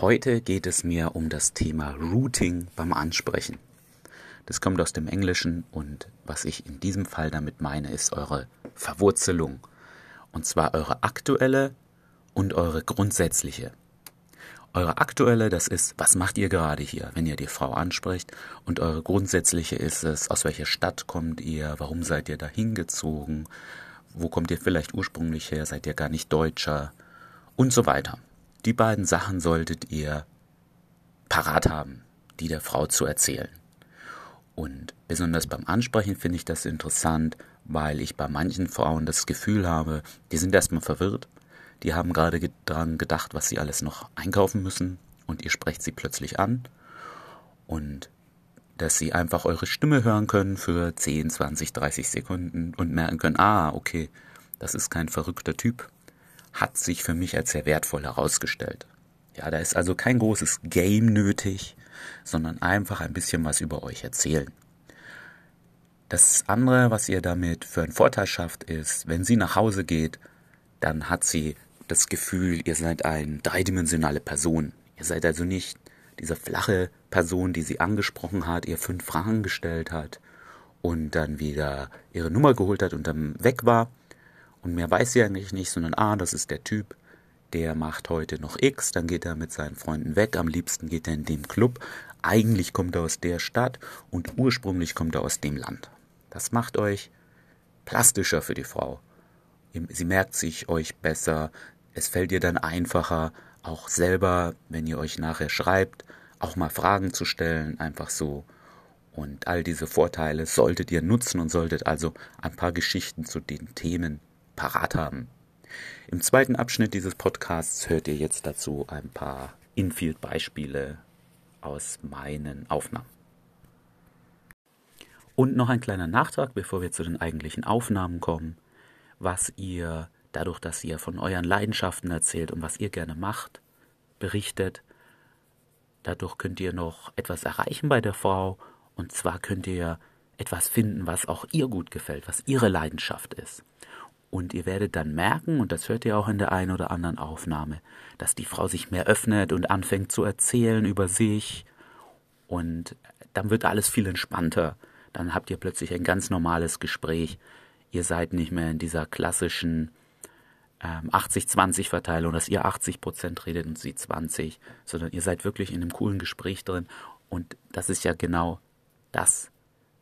Heute geht es mir um das Thema Routing beim Ansprechen. Das kommt aus dem Englischen und was ich in diesem Fall damit meine, ist eure Verwurzelung. Und zwar eure aktuelle und eure grundsätzliche. Eure aktuelle, das ist, was macht ihr gerade hier, wenn ihr die Frau ansprecht? Und eure grundsätzliche ist es, aus welcher Stadt kommt ihr, warum seid ihr da hingezogen, wo kommt ihr vielleicht ursprünglich her, seid ihr gar nicht Deutscher und so weiter. Die beiden Sachen solltet ihr parat haben, die der Frau zu erzählen. Und besonders beim Ansprechen finde ich das interessant, weil ich bei manchen Frauen das Gefühl habe, die sind erstmal verwirrt, die haben gerade daran gedacht, was sie alles noch einkaufen müssen. Und ihr sprecht sie plötzlich an. Und dass sie einfach eure Stimme hören können für 10, 20, 30 Sekunden und merken können, ah, okay, das ist kein verrückter Typ, hat sich für mich als sehr wertvoll herausgestellt. Ja, da ist also kein großes Game nötig, sondern einfach ein bisschen was über euch erzählen. Das andere, was ihr damit für einen Vorteil schafft, ist, wenn sie nach Hause geht, dann hat sie das Gefühl, ihr seid eine dreidimensionale Person. Ihr seid also nicht diese flache Person, die sie angesprochen hat, ihr fünf Fragen gestellt hat und dann wieder ihre Nummer geholt hat und dann weg war. Und mehr weiß sie eigentlich nicht, sondern ah, das ist der Typ, der macht heute noch X, dann geht er mit seinen Freunden weg, am liebsten geht er in den Club. Eigentlich kommt er aus der Stadt und ursprünglich kommt er aus dem Land. Das macht euch plastischer für die Frau. Sie merkt sich euch besser, es fällt ihr dann einfacher, auch selber, wenn ihr euch nachher schreibt, auch mal Fragen zu stellen, einfach so. Und all diese Vorteile solltet ihr nutzen und solltet also ein paar Geschichten zu den Themen parat haben. Im zweiten Abschnitt dieses Podcasts hört ihr jetzt dazu ein paar Infield-Beispiele aus meinen Aufnahmen. Und noch ein kleiner Nachtrag, bevor wir zu den eigentlichen Aufnahmen kommen, was ihr dadurch, dass ihr von euren Leidenschaften erzählt und was ihr gerne macht, berichtet. Dadurch könnt ihr noch etwas erreichen bei der Frau und zwar könnt ihr etwas finden, was auch ihr gut gefällt, was ihre Leidenschaft ist. Und ihr werdet dann merken, und das hört ihr auch in der einen oder anderen Aufnahme, dass die Frau sich mehr öffnet und anfängt zu erzählen über sich. Und dann wird alles viel entspannter. Dann habt ihr plötzlich ein ganz normales Gespräch. Ihr seid nicht mehr in dieser klassischen ähm, 80-20-Verteilung, dass ihr 80 Prozent redet und sie 20, sondern ihr seid wirklich in einem coolen Gespräch drin. Und das ist ja genau das,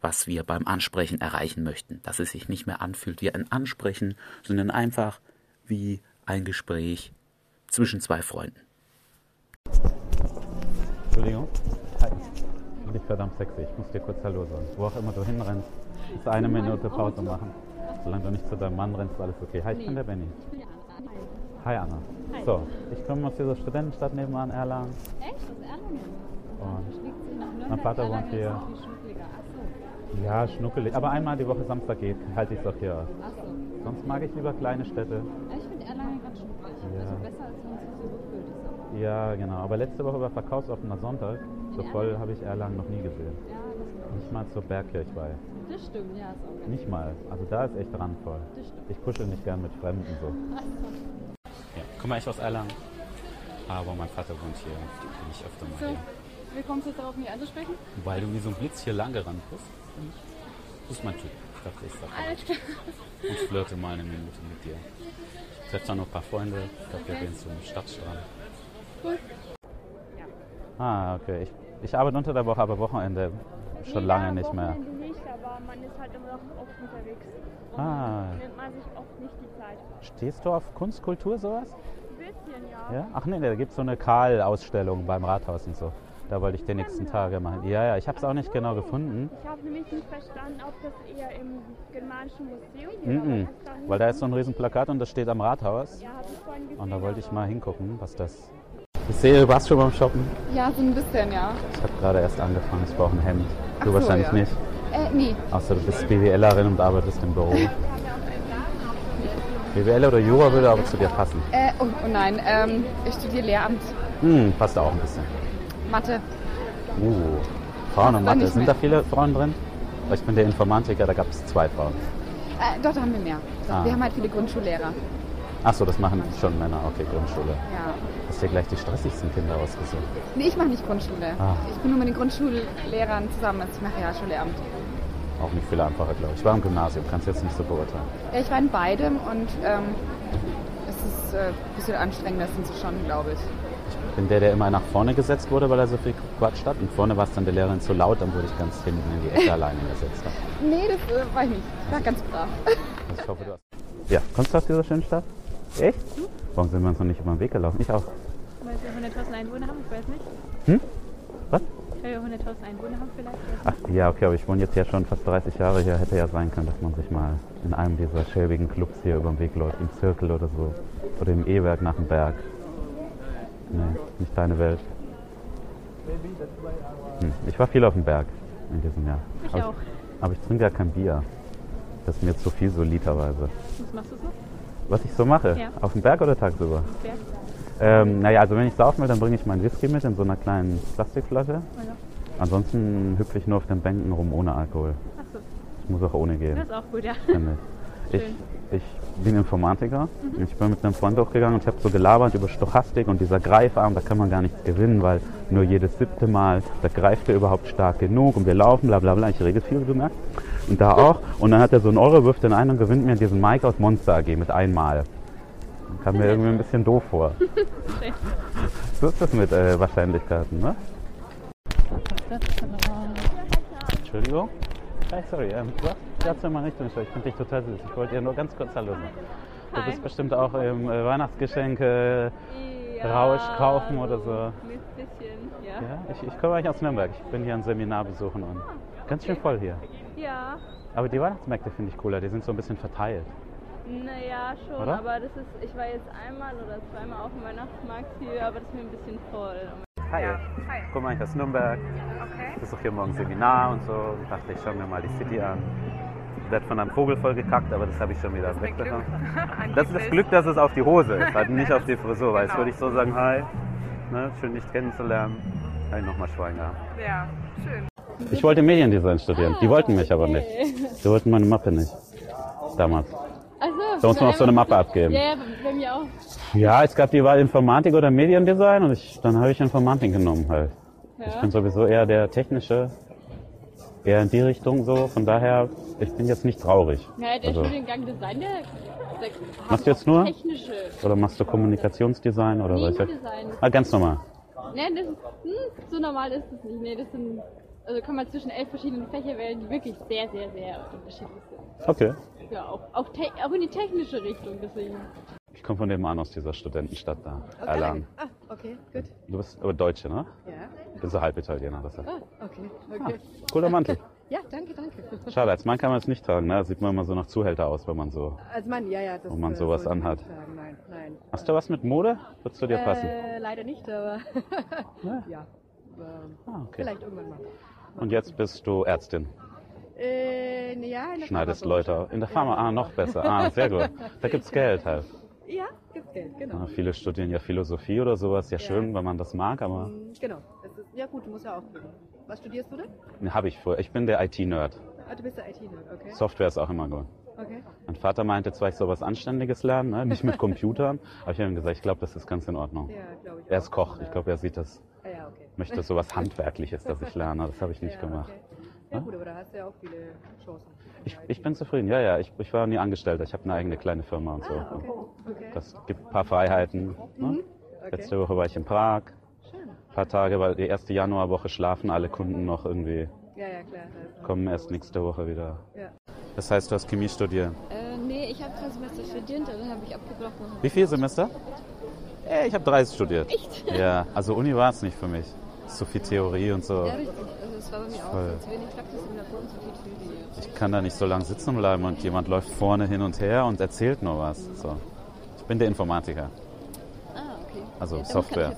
was wir beim Ansprechen erreichen möchten. Dass es sich nicht mehr anfühlt wie ein Ansprechen, sondern einfach wie ein Gespräch zwischen zwei Freunden. Entschuldigung. Hi. Ich bin verdammt sexy. Ich muss dir kurz Hallo sagen. Wo auch immer du hinrennst, ist eine Minute Pause machen. Solange du nicht zu deinem Mann rennst, ist alles okay. Hi, ich bin der Benny. Hi Anna. Hi. So, ich komme aus dieser Studentenstadt nebenan, Erlangen. Echt? Aus Erlangen? Und mein Vater wohnt hier. Ja, schnuckelig. Aber einmal die Woche Samstag geht, halte ich es auch hier aus. Ach so. Sonst mag ich lieber kleine Städte. Ich finde Erlangen ganz schnuckelig. Ja. Also besser als sonst so gefüllt ist. Ja, genau. Aber letzte Woche war verkaufsoffener Sonntag. So In voll habe ich Erlangen noch nie gesehen. Ja, das, Nicht mal zur Bergkirchweih. das stimmt. Ja, ist auch ganz Nicht mal. Also da ist echt randvoll. Das stimmt. Ich kuschel nicht gern mit Fremden so. Ja, komme echt aus Erlangen. Aber mein Vater wohnt hier. Bin ich öfter mal So, hier. Wie kommst du jetzt darauf, mich anzusprechen? Weil du wie so ein Blitz hier lang gerannt bist. Das ist mein Typ. Ich dachte, ich sag Alles klar. und flirte mal eine Minute mit dir. Ich treffe da noch ein paar Freunde. Ich glaube, wir Okay. gehen zum Stadtstrand. Cool. Ah, okay. Ich, ich arbeite unter der Woche, aber Wochenende schon Nee, lange ja, nicht mehr. Wochenende nicht, aber man ist halt immer noch oft unterwegs. Und Ah. nimmt man sich oft nicht die Zeit. Stehst du auf Kunst, Kultur, sowas? Ein bisschen, ja. Ja? Ach nee, da gibt es so eine Karl-Ausstellung beim Rathaus und so. Da wollte ich die nächsten Tage machen. Ja, ja, ich habe es auch nicht genau gefunden. Ich habe nämlich nicht verstanden, ob das eher im Germanischen Museum Mm. -mm. Weil da ist so ein riesen Plakat und das steht am Rathaus. Ja, habe ich vorhin gesehen. Und da wollte ich mal hingucken, was das. Ich sehe, du warst schon beim Shoppen. Ja, so ein bisschen, ja. Ich habe gerade erst angefangen, ich brauche ein Hemd. Du so, wahrscheinlich ja. nicht. Äh, nee. Außer du bist BWLerin und arbeitest im Büro. BWL oder Jura würde aber zu dir passen. Äh, oh, oh nein, ähm, ich studiere Lehramt. Hm, passt auch ein bisschen. Mathe. Uh, Frauen und Mathe. Sind da viele Frauen drin? Ich bin der Informatiker, da gab es zwei Frauen. Äh, da haben wir mehr. Ah. Wir haben halt viele Grundschullehrer. Achso, das machen schon Männer. Okay, Grundschule. Ja. Hast dir gleich die stressigsten Kinder ausgesucht. Nee, ich mache nicht Grundschule. Ah. Ich bin nur mit den Grundschullehrern zusammen. Also ich mache Realschullehramt. Auch nicht viel einfacher, glaube ich. Ich war im Gymnasium, kannst jetzt nicht so beurteilen. Ja, ich war in beidem und ähm, es ist äh, ein bisschen anstrengender sind sie schon, glaube ich. Bin der, der immer nach vorne gesetzt wurde, weil er so viel Quatsch hat. Und vorne war es dann der Lehrerin zu laut, dann wurde ich ganz hinten in die Ecke alleine gesetzt. Nee, das äh, war ich nicht. Ich war ganz brav. Also ich hoffe, du hast... Ja, kommst du aus dieser schönen Stadt? Echt? Warum sind wir uns noch nicht über den Weg gelaufen? Ich auch. Weil wir 100.000 Einwohner haben, ich weiß nicht. Hm? Was? Weil wir 100.000 Einwohner haben vielleicht. Ach ja, okay, aber ich wohne jetzt ja schon fast 30 Jahre hier. Hätte ja sein können, dass man sich mal in einem dieser schäbigen Clubs hier über den Weg läuft, im Zirkel oder so. Oder im E-Werk nach dem Berg. Nee, nicht deine Welt. Hm. Ich war viel auf dem Berg in diesem Jahr. Ich aber, auch. aber ich trinke ja kein Bier. Das ist mir zu viel so literweise. Was machst du so? Was ich so mache? Ja. Auf dem Berg oder tagsüber? Wer? Ähm, naja, also wenn ich saufen will, dann bringe ich meinen Whisky mit in so einer kleinen Plastikflasche. Ja. Ansonsten hüpfe ich nur auf den Bänken rum ohne Alkohol. Achso, Ich muss auch ohne gehen. das ist auch gut, ja. finde ich. Ich, ich bin Informatiker. Ich bin mit einem Freund hochgegangen und ich habe so gelabert über Stochastik und dieser Greifarm, da kann man gar nichts gewinnen, weil nur jedes siebte Mal, da greift er überhaupt stark genug und wir laufen, bla bla bla. Ich rede viel, wie du merkst. Und da auch. Und dann hat er so einen Euro, wirft den ein und gewinnt mir diesen Mike aus Monster AG mit einmal. Kam mir irgendwie ein bisschen doof vor. so ist das mit äh, Wahrscheinlichkeiten, ne? Entschuldigung. Hey, sorry, ähm, was? Kannst du mal Richtung Ich finde dich total süß. Ich wollte dir nur ganz kurz Hallo sagen. Du bist bestimmt auch im äh, Weihnachtsgeschenke Rausch kaufen oder so. Ein bisschen, ja. Ja, ich, ich komme eigentlich aus Nürnberg. Ich bin hier ein Seminar besuchen und ganz schön voll hier. Ja, Aber die Weihnachtsmärkte finde ich cooler. Die sind so ein bisschen verteilt. naja, schon, Oder? aber das ist, ich war jetzt einmal oder zweimal auf dem Weihnachtsmarkt hier, aber das ist mir ein bisschen voll. Hi. Hi. Guck mal, ich aus Nürnberg. Okay. Ich besuche hier morgen Seminar und so. Ich dachte, ich schaue mir mal die City an. Ich werde von einem Vogel vollgekackt, aber das habe ich schon wieder wegbekommen. Das ist das Glück, dass es auf die Hose ist, halt nicht auf die Frisur. Weil jetzt würde ich so sagen, hi, ne, schön dich kennenzulernen. Ich nochmal Schwein gehabt. Ja, schön. Ich wollte Mediendesign studieren. Die wollten mich aber nicht. Die wollten meine Mappe nicht. Damals. Also, Da muss man auch so eine Mappe abgeben. Ja, bei mir auch. Ja, es gab die Wahl Informatik oder Mediendesign und ich, dann habe ich Informatik genommen halt. Ich Ja. bin sowieso eher der technische, eher in die Richtung so. Von daher, ich bin jetzt nicht traurig. Ja, der Also- Studiengang Design, der, der Machst du jetzt nur? technische. Oder machst du Kommunikationsdesign oder Nee, was? Design. Ah, ganz normal. Nee, das ist, hm, so normal ist es nicht. Nee, das sind, also kann man zwischen elf verschiedenen Fächer wählen, die wirklich sehr, sehr, sehr unterschiedlich sind. Okay. Ja, auch, auch, auch in die technische Richtung, deswegen. Ich komme von nebenan aus dieser Studentenstadt da, Erlangen. Ah, okay, gut. Du bist aber Deutsche, ne? Ja. Ich bin so halb Italiener. Das heißt. Ah, okay, okay. Cooler Mantel. Ja, danke, danke. Schade, als Mann kann man es nicht tragen. Ne? Da sieht man immer so nach Zuhälter aus, wenn man so... Als Mann, ja, ja. Das, Wo man äh, sowas man anhat. Nein, nein. Hast du was mit Mode? Wird zu dir passen? Äh, leider nicht, aber Ja. ja. Ähm, Ah, okay. Vielleicht irgendwann mal. Und jetzt bist du Ärztin. Äh, ja, Schneidest. Leute in der Pharma. Ah, noch besser. Ah, sehr gut. Da gibt's Geld halt. Ja, Geld, genau. Ah, viele studieren ja Philosophie oder sowas. Ja, schön, wenn man das mag, aber Mm, Genau. Ist, ja gut, du musst ja auch gehen. Was studierst du denn? ne, habe ich vor. Ich bin der IT-Nerd. Ah, du bist der IT-Nerd, okay. Software ist auch immer gut. Okay. Mein Vater meinte zwar, ich soll was Anständiges lernen, ne? nicht mit Computern, aber ich habe ihm gesagt, ich glaube, das ist ganz in Ordnung. Ja, glaube ich. Er auch. ist Koch. Ich glaube, er sieht das, Ah, ja, okay. möchte sowas Handwerkliches, das ich lerne. Das habe ich nicht ja, gemacht. Okay. Ja gut, aber da hast du ja auch viele Chancen. Ich, ich bin zufrieden. Ja, ja. Ich, ich war nie Angestellter. Ich habe eine eigene kleine Firma und so. Ah, okay. okay. Das gibt ein paar Freiheiten. Ne? okay. Letzte Woche war ich in Prag. Schön. Ein paar Tage, weil die erste Januarwoche schlafen alle Kunden noch irgendwie, Ja, ja, klar. noch kommen erst nächste Woche wieder. Ja. Das heißt, du hast Chemie studiert. Äh, nee, ich habe drei Semester studiert, dann habe ich abgebrochen. und Wie viele Semester? Äh, ich habe 30 studiert. Echt? Ja, also Uni war es nicht für mich. So viel Theorie und so. Ja, richtig. Also es war bei mir auch Voll. so zu wenig Praxis im Labor und zu viel Theorie. Ich kann da nicht so lange sitzen bleiben und jemand läuft vorne hin und her und erzählt nur was. So. Ich bin der Informatiker. Ah, okay. Also ja, Software.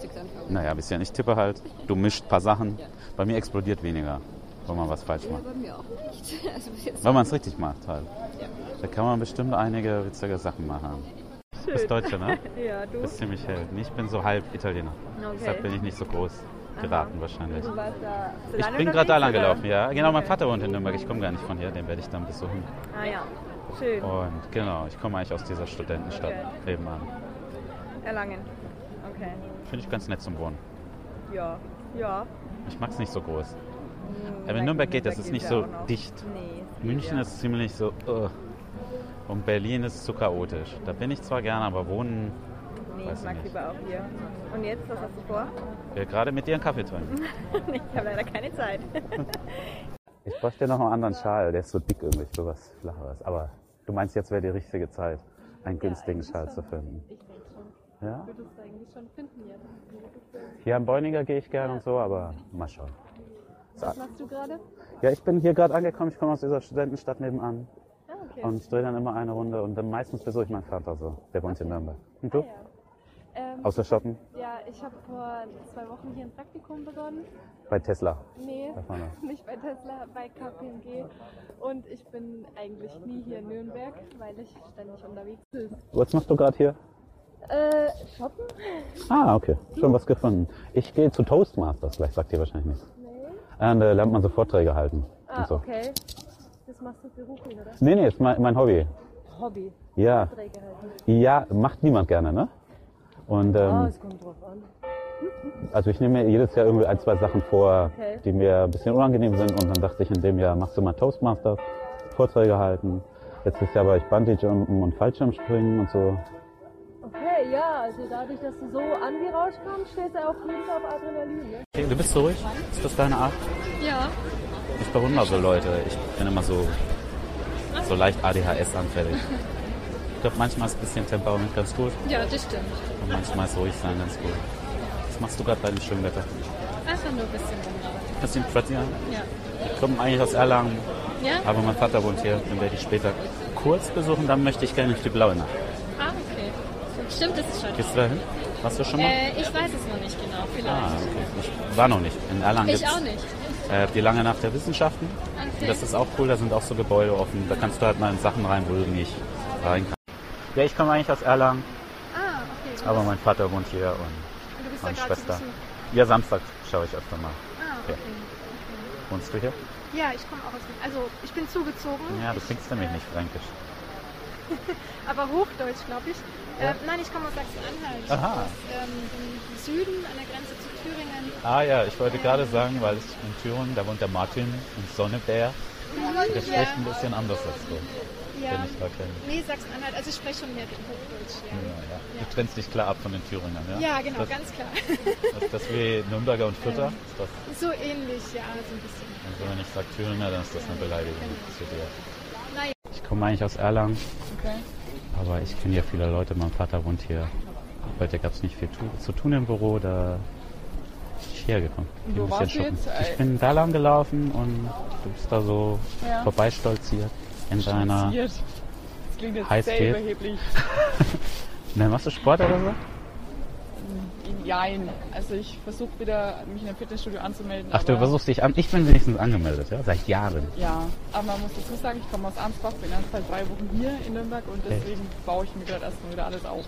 Naja, bisschen. Ich tippe halt. Du mischt ein paar Sachen. Ja. Bei mir explodiert weniger, wenn man was falsch Ja, macht. bei mir auch nicht. Also. Wenn man es richtig macht halt. Ja. Da kann man bestimmt einige witzige Sachen machen. Du bist Deutsche, ne? Ja, Du du? bist ziemlich hell. Ich bin so halb Italiener. Deshalb bin ich nicht so groß geraten wahrscheinlich. Warst da Ich bin gerade da lang gelaufen, ja. Genau, mein Vater wohnt in Nürnberg. Ich komme gar nicht von hier, den werde ich dann besuchen. Ah ja. Schön. Und genau, ich komme eigentlich aus dieser Studentenstadt Okay. nebenan. Erlangen. Okay. Finde ich ganz nett zum Wohnen. Ja. Ja. Ich mag es nicht so groß. Hm, Aber in Nürnberg geht das, ist nicht so dicht. Nee. München ja. ist ziemlich so. Uh. Und Berlin ist zu chaotisch. Da bin ich zwar gerne, aber wohnen. Nee, ich ich mag nicht. lieber auch hier. Und jetzt, was hast du vor? Wir gerade mit dir einen Kaffee trinken. ich habe leider keine Zeit. Ich bräuchte noch einen anderen Schal, der ist so dick irgendwie für was Flacheres. Aber du meinst, jetzt wäre die richtige Zeit, einen günstigen Schal zu finden. Ich denke schon. Ja? Würdest du eigentlich schon finden jetzt. Hier am Bäuninger gehe ich gerne und so, aber mal schauen. Was machst du gerade? Ja, ich bin hier gerade angekommen, ich komme aus dieser Studentenstadt nebenan. Ah, okay. Und ich drehe dann immer eine Runde und dann meistens besuche ich meinen Vater so. Der wohnt in Nürnberg. Und du? ja. Ähm, Außer shoppen? ja, ich habe vor zwei Wochen hier ein Praktikum begonnen. Bei Tesla. Nee, nicht bei Tesla, bei KPMG. Und ich bin eigentlich nie hier in Nürnberg, weil ich ständig unterwegs bin. Was machst du gerade hier? Äh, shoppen? Ah, okay. Schon was gefunden. Ich gehe zu Toastmasters, vielleicht sagt ihr wahrscheinlich nichts. Nee. Und da lernt man so Vorträge halten. Ah, so. okay. Das machst du beruflich, oder? Nee, nee, ist mein, mein Hobby. Hobby. Ja. Träge halten. Ja, macht niemand gerne, ne? Und Ah, ähm, es kommt drauf an. also ich nehme mir jedes Jahr irgendwie ein, zwei Sachen vor, Okay. die mir ein bisschen unangenehm sind und dann dachte ich, in dem Jahr machst du mal Toastmasters, Vorträge halten. Letztes Jahr war ich Bungee-Jumpen und Fallschirmspringen und so. Okay, ja, also dadurch, dass du so an die rauskommst, stehst du auf jeden Fall auf Adrenalin, ne? Okay, du bist so ruhig? Ist das deine Art? Ja. Ich bewundere so Leute. Ich bin immer so, so leicht ADHS-anfällig. Ich glaube, manchmal ist ein bisschen Temperament ganz gut Ja, das stimmt. und manchmal ist ruhig sein ganz gut. Was machst du gerade bei dem schönen Wetter? Einfach nur ein bisschen rumlaufen. Bisschen spazieren? Ja. Ich komme eigentlich aus Erlangen, Ja? aber mein Vater wohnt hier, den werde ich später kurz besuchen, dann möchte ich gerne auf die blaue Nacht. Ah, okay. Stimmt, das ist schon. Gehst du da hin? Warst du schon mal? Äh, ich weiß es noch nicht genau. Vielleicht. Ah, okay. Ich war noch nicht. In Erlangen ich gibt's auch nicht. Äh, die lange Nacht der Wissenschaften. Okay. Und das ist auch cool, da sind auch so Gebäude offen. Da kannst du halt mal in Sachen rein, wo du nicht rein kannst. Ja, ich komme eigentlich aus Erlangen, Ah, okay. aber mein Vater wohnt hier und Und du bist meine da Schwester. zu. Ja, Samstag schaue ich öfter mal. Ah, Ja. okay. Wohnst du hier? Ja, ich komme auch aus. Also, ich bin zugezogen. Ja, du klingst nämlich nicht fränkisch. Aber Hochdeutsch, glaube ich. Äh, nein, ich komme aus Sachsen-Anhalt. Aha. Aus ähm, dem Süden, an der Grenze zu Thüringen. Ah ja, ich wollte gerade sagen, weil ich in Thüringen, da wohnt der Martin und Sonnebär. Der spricht ein bisschen anders als du, Ja. den ich da kenne. Nee, Sachsen-Anhalt. Also, ich spreche schon mehr Hochdeutsch, ja. Ja, ja. Du trennst dich klar ab von den Thüringern, ja? Ja, genau, Das, ganz klar. ist das wie Nürnberger und Fürther? Ist das, so ähnlich, ja, so ein bisschen. also wenn ich sage Thüringer, dann ist das eine Beleidigung zu dir. Naja. Ich komme eigentlich aus Erlangen, Okay. aber ich kenne ja viele Leute. Mein Vater wohnt hier. Heute gab es nicht viel tu zu tun im Büro, da bin ich hergekommen. Wo warst du jetzt? Ich bin da lang gelaufen und du bist da so Ja. vorbeistolziert in deiner... Das klingt jetzt Heiß sehr überheblich. Ne, machst du Sport oder so? Jein. Also ich versuche wieder, mich in einem Fitnessstudio anzumelden. Ach, du versuchst dich an. Ich bin wenigstens angemeldet, ja, seit Jahren. Ja, aber man muss dazu sagen, ich komme aus Ansbach, bin erst seit drei Wochen hier in Nürnberg und deswegen baue ich mir gerade erstmal wieder alles auf.